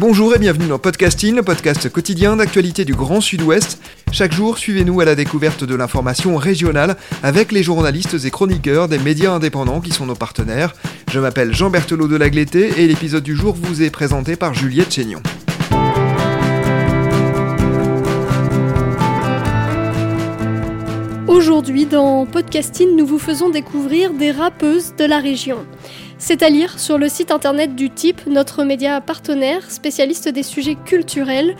Bonjour et bienvenue dans Podcasting, le podcast quotidien d'actualité du Grand Sud-Ouest. Chaque jour, suivez-nous à la découverte de l'information régionale avec les journalistes et chroniqueurs des médias indépendants qui sont nos partenaires. Je m'appelle Jean Berthelot de Lagleté et l'épisode du jour vous est présenté par Juliette Chénion. Aujourd'hui, dans Podcasting, nous vous faisons découvrir des rappeuses de la région. C'est à lire sur le site internet du type, notre média partenaire, spécialiste des sujets culturels.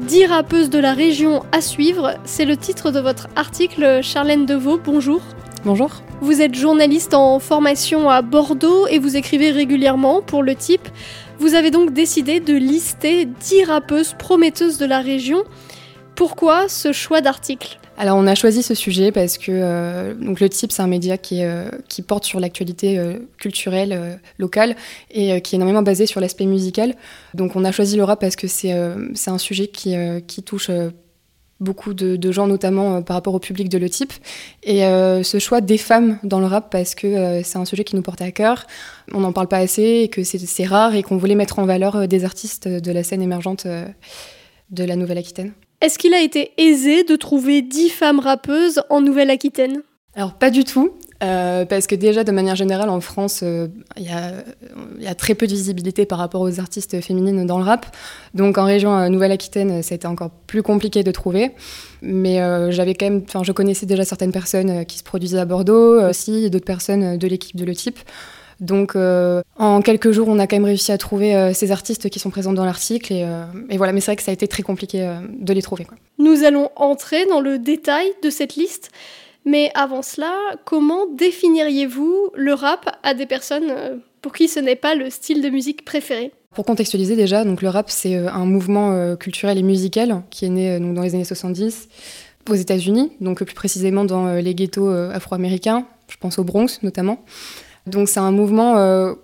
10 rappeuses de la région à suivre, c'est le titre de votre article. Charlène Deveau, bonjour. Bonjour. Vous êtes journaliste en formation à Bordeaux et vous écrivez régulièrement pour le type. Vous avez donc décidé de lister 10 rappeuses prometteuses de la région. Pourquoi ce choix d'article alors on a choisi ce sujet parce que euh, donc le type c'est un média qui, euh, porte sur l'actualité euh, culturelle locale et qui est énormément basé sur l'aspect musical. Donc on a choisi le rap parce que c'est un sujet qui, touche beaucoup de, gens notamment par rapport au public de le type et ce choix des femmes dans le rap parce que c'est un sujet qui nous portait à cœur. On n'en parle pas assez et que c'est rare et qu'on voulait mettre en valeur des artistes de la scène émergente de la Nouvelle-Aquitaine. Est-ce qu'il a été aisé de trouver 10 femmes rappeuses en Nouvelle-Aquitaine? Alors pas du tout. Euh, parce que déjà, de manière générale, en France, euh, il y, a très peu de visibilité par rapport aux artistes féminines dans le rap. Donc en région euh, Nouvelle-Aquitaine, ça a été encore plus compliqué de trouver. Mais j'avais quand je connaissais déjà certaines personnes qui se produisaient à Bordeaux, aussi d'autres personnes de l'équipe de Le Type. Donc euh, en quelques jours, on a quand même réussi à trouver euh, ces artistes qui sont présents dans l'article. Et, euh, voilà, mais c'est vrai que ça a été très compliqué de les trouver. Nous allons entrer dans le détail de cette liste. Mais avant cela, comment définiriez-vous le rap à des personnes pour qui ce n'est pas le style de musique préféré? Pour contextualiser déjà, donc le rap c'est un mouvement culturel et musical qui est né donc, dans les années 70 aux États-Unis, donc plus précisément dans les ghettos afro-américains, je pense au Bronx notamment. Donc c'est un mouvement euh,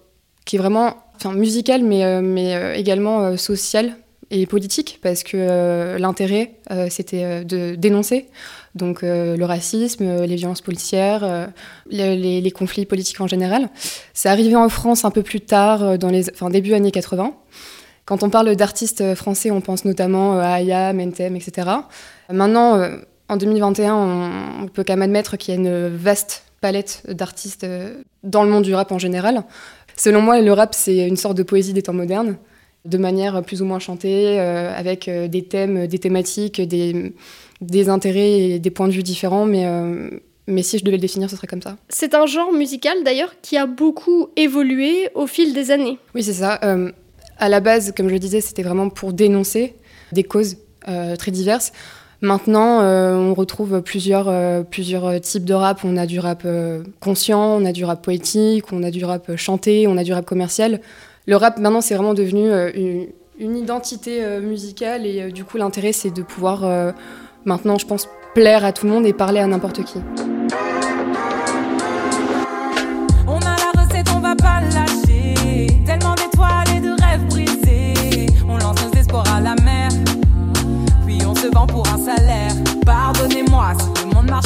qui est vraiment musical, mais, euh, mais euh, également social et politique, parce que l'intérêt, c'était de dénoncer donc le racisme, les violences policières, les, conflits politiques en général. C'est arrivé en France un peu plus tard, dans les enfin, début années 80. Quand on parle d'artistes français, on pense notamment à Aya, Mentem, etc. Maintenant, en 2021, on, peut quand même qu'il y a une vaste palette d'artistes euh, dans le monde du rap en général. Selon moi, le rap, c'est une sorte de poésie des temps modernes, de manière plus ou moins chantée, euh, avec euh, des thèmes, des thématiques, des, des, intérêts et des points de vue différents, mais, mais si je devais le définir, ce serait comme ça. C'est un genre musical d'ailleurs qui a beaucoup évolué au fil des années. Oui, c'est ça. à la base, comme je le disais, c'était vraiment pour dénoncer des causes très diverses. Maintenant, euh, on retrouve plusieurs, euh, plusieurs types de rap. On a du rap euh, conscient, on a du rap poétique, on a du rap chanté, on a du rap commercial. Le rap, maintenant, c'est vraiment devenu une, identité musicale et du coup, l'intérêt, c'est de pouvoir, maintenant, je pense, plaire à tout le monde et parler à n'importe qui.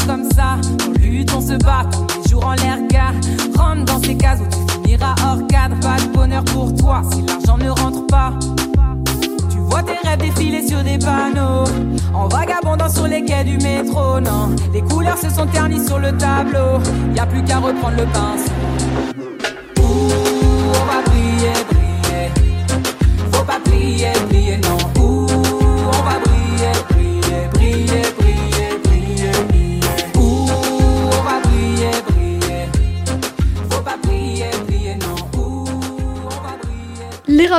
Comme ça. On lutte, on se bat, tous les jours en l'air gars. Rentre dans ces cases où tu finiras hors cadre. Pas de bonheur pour toi si l'argent ne rentre pas. Tu vois tes rêves défiler sur des panneaux. En vagabondant sur les quais du métro, non. Les couleurs se sont ternies sur le tableau. Y a plus qu'à reprendre le pinceau. on va briller, briller. Faut pas plier, plier, non.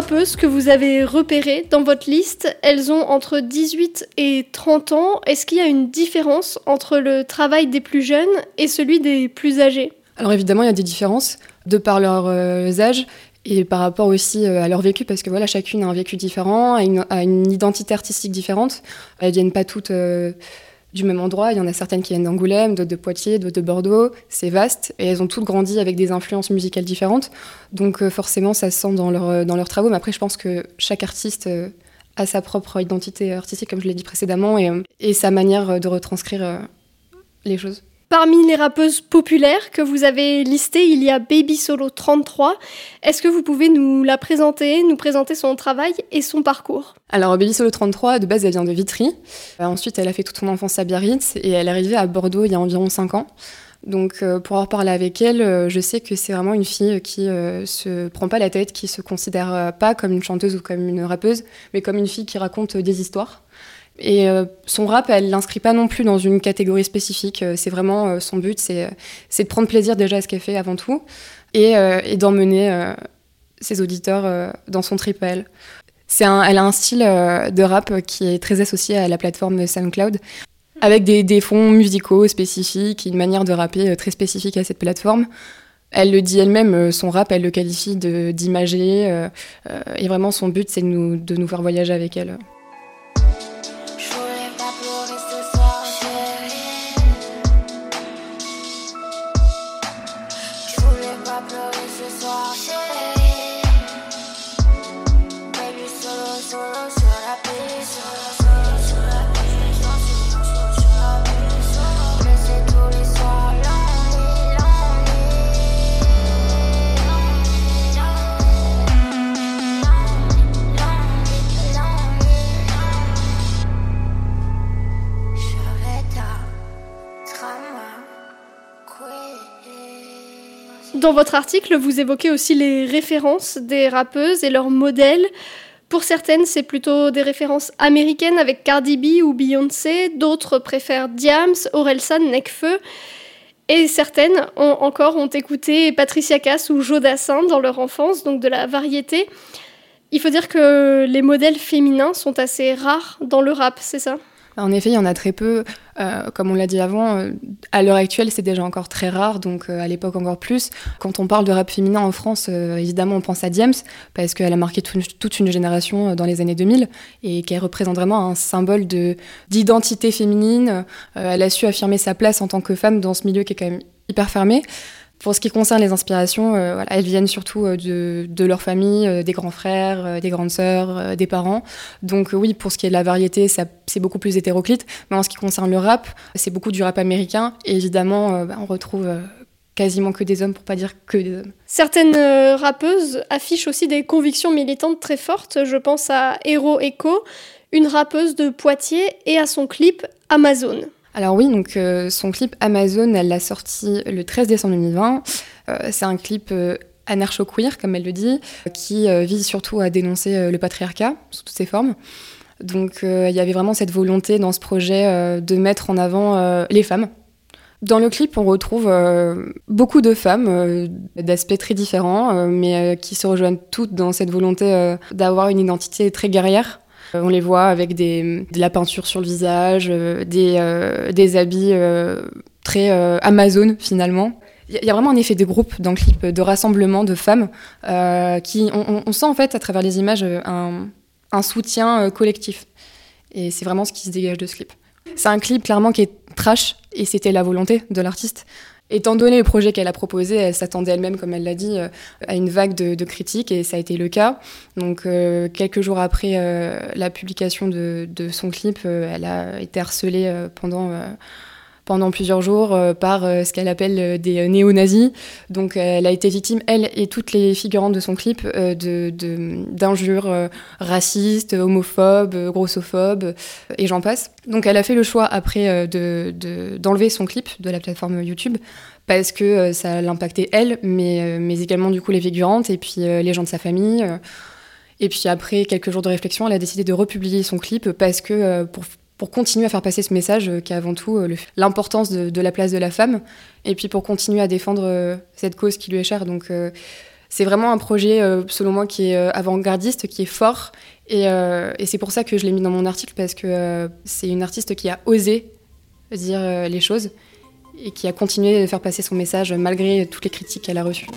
Les rappeuses que vous avez repérées dans votre liste, elles ont entre 18 et 30 ans. Est-ce qu'il y a une différence entre le travail des plus jeunes et celui des plus âgés? Alors évidemment, il y a des différences de par leurs euh, âges et par rapport aussi euh, à leur vécu, parce que voilà, chacune a un vécu différent, a une, identité artistique différente. Elles viennent pas toutes euh, du même endroit. Il y en a certaines qui viennent d'Angoulême, d'autres de Poitiers, d'autres de Bordeaux. C'est vaste et elles ont toutes grandi avec des influences musicales différentes. Donc euh, forcément, ça se sent dans, euh, dans leurs travaux. Mais après, je pense que chaque artiste euh, a sa propre identité artistique, comme je l'ai dit précédemment, et, et, sa manière de retranscrire les choses. Parmi les rappeuses populaires que vous avez listées, il y a Baby Solo 33. Est-ce que vous pouvez nous la présenter, nous présenter son travail et son parcours? Alors Baby Solo 33, de base, elle vient de Vitry. Euh, ensuite, elle a fait toute son enfance à Biarritz et elle est arrivée à Bordeaux il y a environ 5 ans. Donc euh, pour avoir parlé avec elle, euh, je sais que c'est vraiment une fille qui se prend pas la tête, qui se considère pas comme une chanteuse ou comme une rappeuse, mais comme une fille qui raconte des histoires. Et euh, son rap, elle l'inscrit pas non plus dans une catégorie spécifique. Euh, c'est vraiment euh, son but, c'est de prendre plaisir déjà à ce qu'elle fait avant tout et, d'emmener ses auditeurs dans son trip elle. Un, elle a un style de rap qui est très associé à la plateforme SoundCloud, avec des, fonds musicaux spécifiques, une manière de rapper très spécifique à cette plateforme. Elle le dit elle-même, son rap, elle le qualifie d'imagé, et vraiment son but, c'est de de nous faire voyager avec elle. Dans votre article, vous évoquez aussi les références des rappeuses et leurs modèles. Pour certaines, c'est plutôt des références américaines avec Cardi B ou Beyoncé, d'autres préfèrent Diams, Orelsan, Necfeu. Et certaines encore ont écouté Patricia Cass ou Jodassin dans leur enfance, donc de la variété. Il faut dire que les modèles féminins sont assez rares dans le rap, c'est ça? En effet, il y en a très peu. Euh, comme on l'a dit avant, euh, à l'heure actuelle, c'est déjà encore très rare, donc euh, à l'époque encore plus. Quand on parle de rap féminin en France, évidemment, on pense à Diams, parce qu'elle a marqué toute une génération dans les années 2000 et qu'elle représente vraiment un symbole d'identité féminine. elle a su affirmer sa place en tant que femme dans ce milieu qui est quand même hyper fermé. Pour ce qui concerne les inspirations, euh, elles viennent surtout euh, de, leur famille, euh, des grands frères, des grandes sœurs, des parents. Donc oui, pour ce qui est de la variété, c'est beaucoup plus hétéroclite. Mais en ce qui concerne le rap, c'est beaucoup du rap américain. Et évidemment, bah, on retrouve quasiment que des hommes, pour pas dire que des hommes. Certaines rappeuses affichent aussi des convictions militantes très fortes. Je pense à Hero Echo, une rappeuse de Poitiers, et à son clip Amazon. Alors oui, donc euh, son clip Amazon, elle l'a sorti le 13 décembre 2020. Euh, c'est un clip euh, anarcho-queer, comme elle le dit, qui vise surtout à dénoncer le patriarcat sous toutes ses formes. Donc il y avait vraiment cette volonté dans ce projet de mettre en avant les femmes. Dans le clip, on retrouve beaucoup de femmes d'aspects très différents, mais qui se rejoignent toutes dans cette volonté d'avoir une identité très guerrière euh, on les voit avec de la peinture sur le visage, euh, des, euh, des habits très Amazon finalement. Il y a vraiment un effet de groupe dans le clip, de rassemblement de femmes, qui, on, sent en fait à travers les images un, un soutien collectif. Et c'est vraiment ce qui se dégage de ce clip. C'est un clip clairement qui est trash, et c'était la volonté de l'artiste. Étant donné le projet qu'elle a proposé, elle s'attendait elle-même, comme elle l'a dit, euh, à une vague de, critiques et ça a été le cas. Donc euh, quelques jours après euh, la publication de, de son clip, elle a été harcelée pendant pendant plusieurs jours euh, par euh, ce qu'elle appelle euh, des néo-nazis. Donc elle a été victime, elle et toutes les figurantes de son clip, d'injures de, racistes, homophobes, grossophobes, et j'en passe. Donc elle a fait le choix après d'enlever son clip de la plateforme YouTube parce que ça l'impactait elle, mais, mais également du coup les figurantes et puis les gens de sa famille. Et puis après quelques jours de réflexion, elle a décidé de republier son clip parce que pour pour continuer à faire passer ce message euh, qui est avant tout euh, l'importance de, la place de la femme, et puis pour continuer à défendre euh, cette cause qui lui est chère. Donc c'est vraiment un projet, selon moi, qui est avant-gardiste, qui est fort, et, et c'est pour ça que je l'ai mis dans mon article, parce que c'est une artiste qui a osé dire les choses, et qui a continué de faire passer son message malgré toutes les critiques qu'elle a reçues.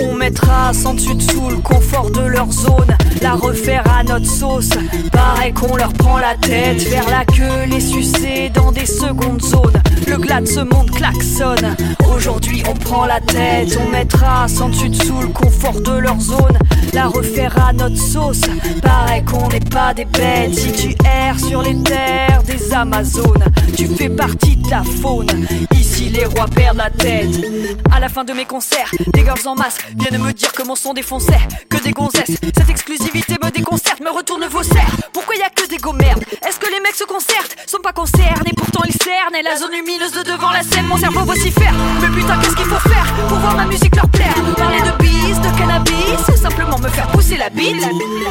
On mettra sans dessus dessous le confort de leur zone, la refaire à notre sauce. Pareil qu'on leur prend la tête, vers la queue, les sucer dans des secondes zones. Le glas de ce monde klaxonne. Aujourd'hui on prend la tête, on mettra sans dessus dessous le confort de leur zone, la refaire à notre sauce. Pareil qu'on n'est pas des bêtes, si tu erres sur les terres des Amazones, tu fais partie de la faune. Qui les rois perdent la tête. À la fin de mes concerts, des girls en masse viennent me dire que mon son défonçait, que des gonzesses. Cette exclusivité me déconcerte, me retourne vos serres. Pourquoi y a que des go merdes Est-ce que les mecs se concertent? Sont pas concernés, pourtant ils cernent. Et la zone lumineuse de devant la scène, mon cerveau vocifère. Mais putain, qu'est-ce qu'il faut faire pour voir ma musique leur plaire? Parler de bis, de cannabis, simplement me faire pousser la bite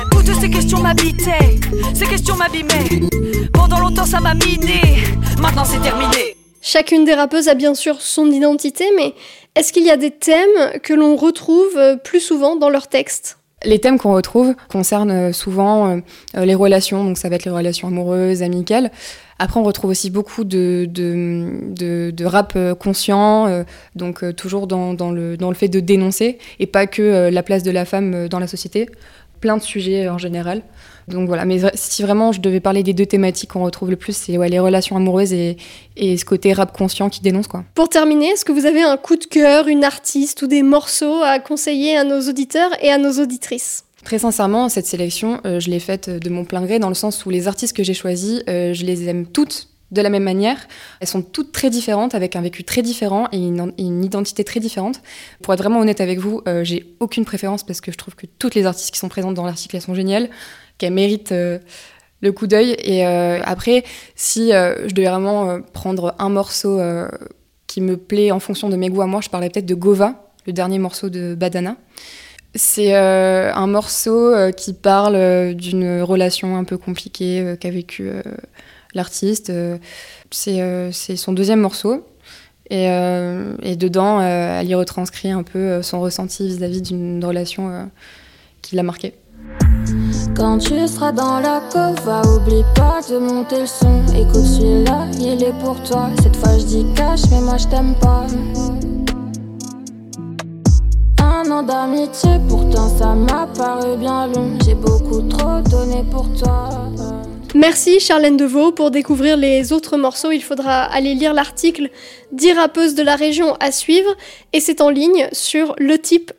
Toutes ces questions m'habitaient, ces questions m'abîmaient. Pendant longtemps ça m'a miné, maintenant c'est terminé. Chacune des rappeuses a bien sûr son identité, mais est-ce qu'il y a des thèmes que l'on retrouve euh, plus souvent dans leurs textes? Les thèmes qu'on retrouve concernent euh, souvent euh, les relations, donc ça va être les relations amoureuses, amicales. Après, on retrouve aussi beaucoup de, rap conscient, donc toujours le, dans le fait de dénoncer, et pas que la place de la femme dans la société. Plein de sujets en général. Donc voilà, mais si vraiment je devais parler des deux thématiques qu'on retrouve le plus, c'est ouais, les relations amoureuses et, et, ce côté rap conscient qui dénonce quoi. Pour terminer, est-ce que vous avez un coup de cœur, une artiste ou des morceaux à conseiller à nos auditeurs et à nos auditrices? Très sincèrement, cette sélection, euh, je l'ai faite de mon plein gré dans le sens où les artistes que j'ai choisis, euh, je les aime toutes de la même manière. Elles sont toutes très différentes, avec un vécu très différent et une, identité très différente. Pour être vraiment honnête avec vous, euh, j'ai aucune préférence parce que je trouve que toutes les artistes qui sont présentes dans l'article, elles sont géniales qu'elle mérite euh, le coup d'œil. Et euh, après, si je devais vraiment prendre un morceau qui me plaît en fonction de mes goûts à moi, je parlais peut-être de Gova, le dernier morceau de Badana. C'est un morceau qui parle d'une relation un peu compliquée qu'a vécu l'artiste. c'est son deuxième morceau. Et, et dedans, elle y retranscrit un peu son ressenti vis-à-vis d'une relation qui l'a marquée. Quand tu seras dans la cova, oublie pas de monter le son. Écoute celui-là, il est pour toi. Cette fois je dis cache, mais moi je t'aime pas. Un an d'amitié, pourtant ça m'a paru bien long. J'ai beaucoup trop donné pour toi. Merci Charlène Deveau pour découvrir les autres morceaux. Il faudra aller lire l'article 10 rappeuses de la région à suivre et c'est en ligne sur letype.fr.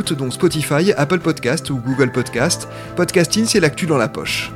dont Spotify, Apple Podcast ou Google Podcast. Podcasting, c'est l'actu dans la poche.